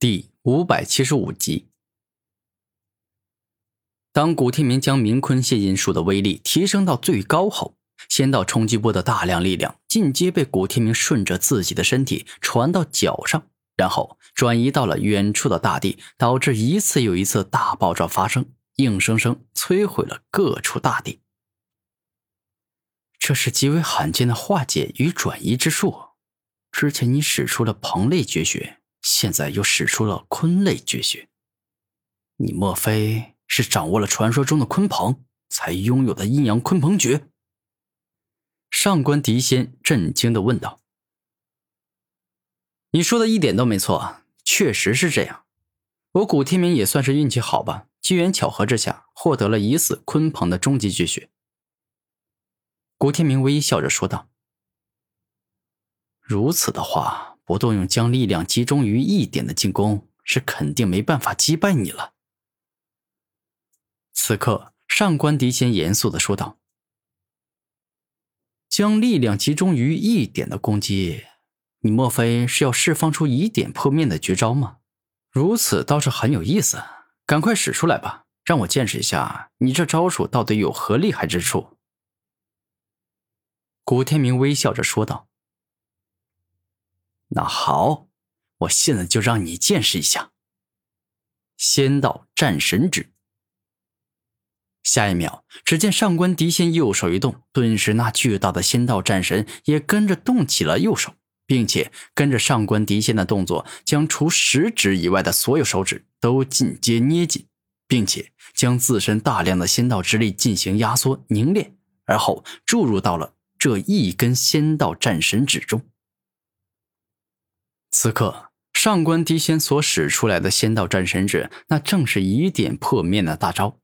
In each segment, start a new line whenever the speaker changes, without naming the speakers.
第五百七十五集，当古天明将明坤谢因术的威力提升到最高后，仙道冲击波的大量力量进阶被古天明顺着自己的身体传到脚上，然后转移到了远处的大地，导致一次又一次大爆炸发生，硬生生摧毁了各处大地。这是极为罕见的化解与转移之术。之前你使出了鹏类绝学。现在又使出了鲲类绝学，你莫非是掌握了传说中的鲲鹏，才拥有的阴阳鲲鹏诀？上官狄仙震惊的问道：“你说的一点都没错，确实是这样。我古天明也算是运气好吧，机缘巧合之下获得了疑似鲲鹏的终极绝学。”古天明微笑着说道：“如此的话。”不动用将力量集中于一点的进攻，是肯定没办法击败你了。此刻，上官迪先严肃的说道：“将力量集中于一点的攻击，你莫非是要释放出一点破面的绝招吗？如此倒是很有意思，赶快使出来吧，让我见识一下你这招数到底有何厉害之处。”古天明微笑着说道。那好，我现在就让你见识一下仙道战神指。下一秒，只见上官迪仙右手一动，顿时那巨大的仙道战神也跟着动起了右手，并且跟着上官迪仙的动作，将除食指以外的所有手指都进阶捏紧，并且将自身大量的仙道之力进行压缩凝练，而后注入到了这一根仙道战神指中。此刻，上官迪仙所使出来的仙道战神指，那正是以点破面的大招。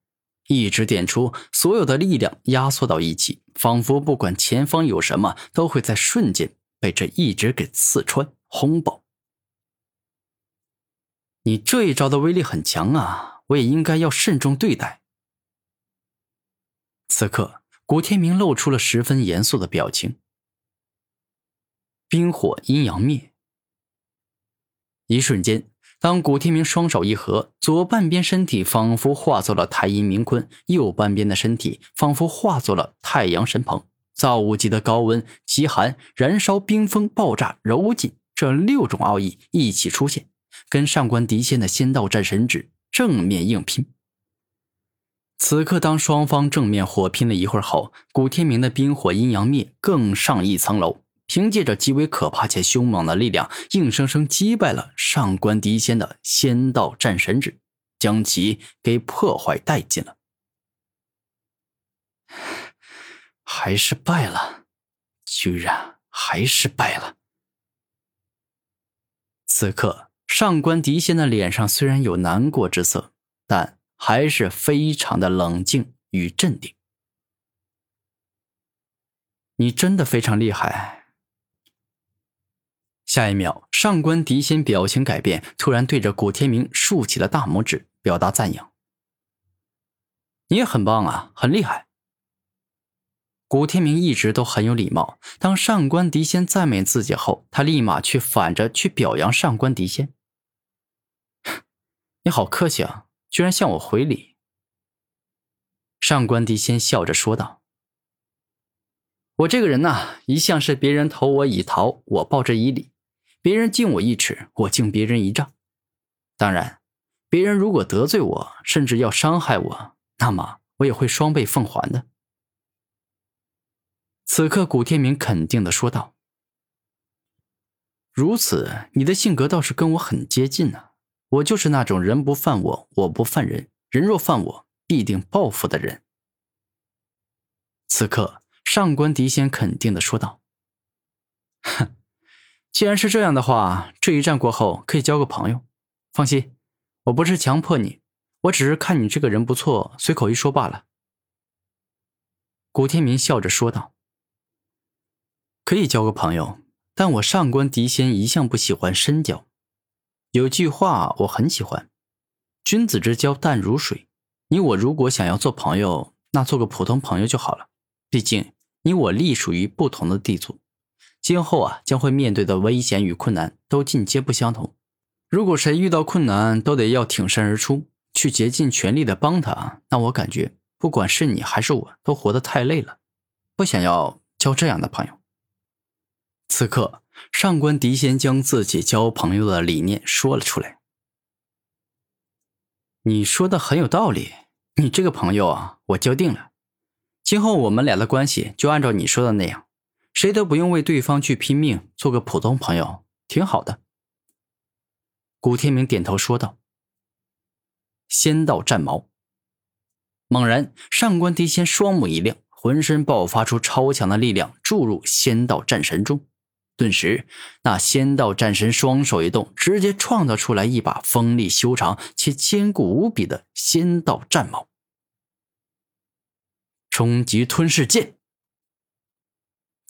一指点出，所有的力量压缩到一起，仿佛不管前方有什么，都会在瞬间被这一指给刺穿、轰爆。你这一招的威力很强啊，我也应该要慎重对待。此刻，古天明露出了十分严肃的表情。冰火阴阳灭。一瞬间，当古天明双手一合，左半边身体仿佛化作了太阴明坤，右半边的身体仿佛化作了太阳神鹏。造物级的高温、极寒、燃烧、冰封、爆炸、柔劲，这六种奥义一起出现，跟上官迪仙的仙道战神指正面硬拼。此刻，当双方正面火拼了一会儿后，古天明的冰火阴阳灭更上一层楼。凭借着极为可怕且凶猛的力量，硬生生击败了上官迪仙的仙道战神指，将其给破坏殆尽了。还是败了，居然还是败了。此刻，上官迪仙的脸上虽然有难过之色，但还是非常的冷静与镇定。你真的非常厉害。下一秒，上官迪仙表情改变，突然对着古天明竖起了大拇指，表达赞扬：“你也很棒啊，很厉害。”古天明一直都很有礼貌，当上官迪仙赞美自己后，他立马去反着去表扬上官迪仙：“ 你好客气啊，居然向我回礼。”上官迪仙笑着说道：“我这个人呐，一向是别人投我以桃，我报之以李。”别人敬我一尺，我敬别人一丈。当然，别人如果得罪我，甚至要伤害我，那么我也会双倍奉还的。此刻，古天明肯定的说道：“如此，你的性格倒是跟我很接近呢。我就是那种人不犯我，我不犯人，人若犯我，必定报复的人。”此刻，上官迪仙肯定的说道：“哼。”既然是这样的话，这一战过后可以交个朋友。放心，我不是强迫你，我只是看你这个人不错，随口一说罢了。”古天明笑着说道。“可以交个朋友，但我上官狄仙一向不喜欢深交。有句话我很喜欢：君子之交淡如水。你我如果想要做朋友，那做个普通朋友就好了。毕竟你我隶属于不同的地族。”今后啊，将会面对的危险与困难都进阶不相同。如果谁遇到困难都得要挺身而出，去竭尽全力的帮他，那我感觉不管是你还是我都活得太累了，不想要交这样的朋友。此刻，上官迪先将自己交朋友的理念说了出来。你说的很有道理，你这个朋友啊，我交定了。今后我们俩的关系就按照你说的那样，谁都不用为对方去拼命，做个普通朋友，挺好的。古天明点头说道：“仙道战矛。”猛然，上官迪仙双目一亮，浑身爆发出超强的力量，注入仙道战神中。顿时，那仙道战神双手一动，直接创造出来一把锋利修长且坚固无比的仙道战矛——终极吞噬剑。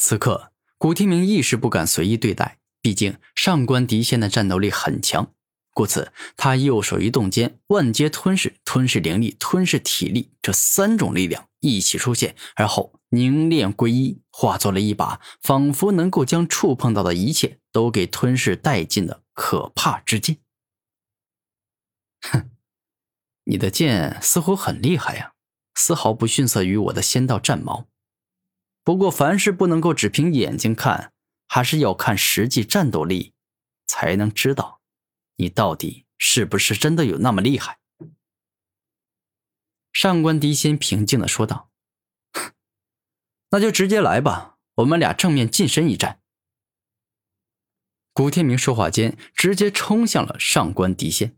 此刻，古天明一时不敢随意对待，毕竟上官迪仙的战斗力很强。故此，他右手一动间，万阶吞噬、吞噬灵力、吞噬体力这三种力量一起出现，而后凝练归一，化作了一把仿佛能够将触碰到的一切都给吞噬殆尽的可怕之剑。哼，你的剑似乎很厉害呀，丝毫不逊色于我的仙道战矛。不过，凡事不能够只凭眼睛看，还是要看实际战斗力，才能知道。你到底是不是真的有那么厉害？上官迪仙平静的说道：“那就直接来吧，我们俩正面近身一战。”古天明说话间，直接冲向了上官迪仙。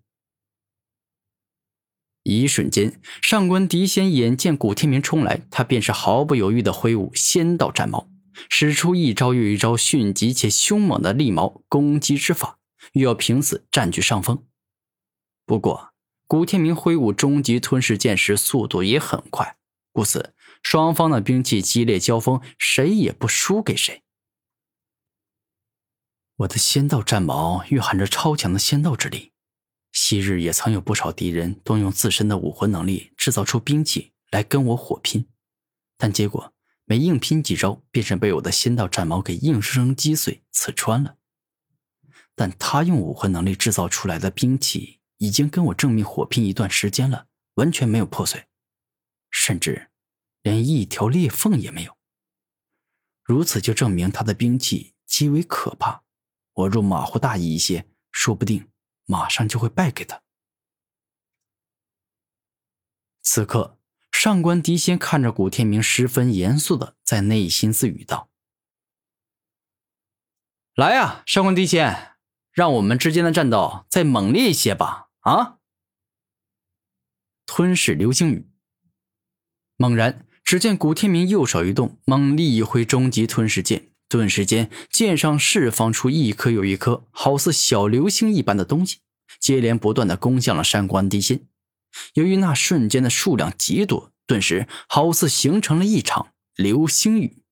一瞬间，上官迪仙眼见古天明冲来，他便是毫不犹豫的挥舞仙道战矛，使出一招又一招迅疾且凶猛的利矛攻击之法。欲要凭此占据上风，不过古天明挥舞终极吞噬剑时速度也很快，故此双方的兵器激烈交锋，谁也不输给谁。我的仙道战矛蕴含着超强的仙道之力，昔日也曾有不少敌人动用自身的武魂能力制造出兵器来跟我火拼，但结果没硬拼几招，便是被我的仙道战矛给硬生生击碎、刺穿了。但他用武魂能力制造出来的兵器，已经跟我正面火拼一段时间了，完全没有破碎，甚至连一条裂缝也没有。如此就证明他的兵器极为可怕。我若马虎大意一些，说不定马上就会败给他。此刻，上官迪仙看着古天明，十分严肃的在内心自语道：“来呀，上官迪仙。”让我们之间的战斗再猛烈一些吧！啊！吞噬流星雨。猛然，只见古天明右手一动，猛力一挥终极吞噬剑，顿时间剑上释放出一颗又一颗好似小流星一般的东西，接连不断的攻向了山关地心。由于那瞬间的数量极多，顿时好似形成了一场流星雨。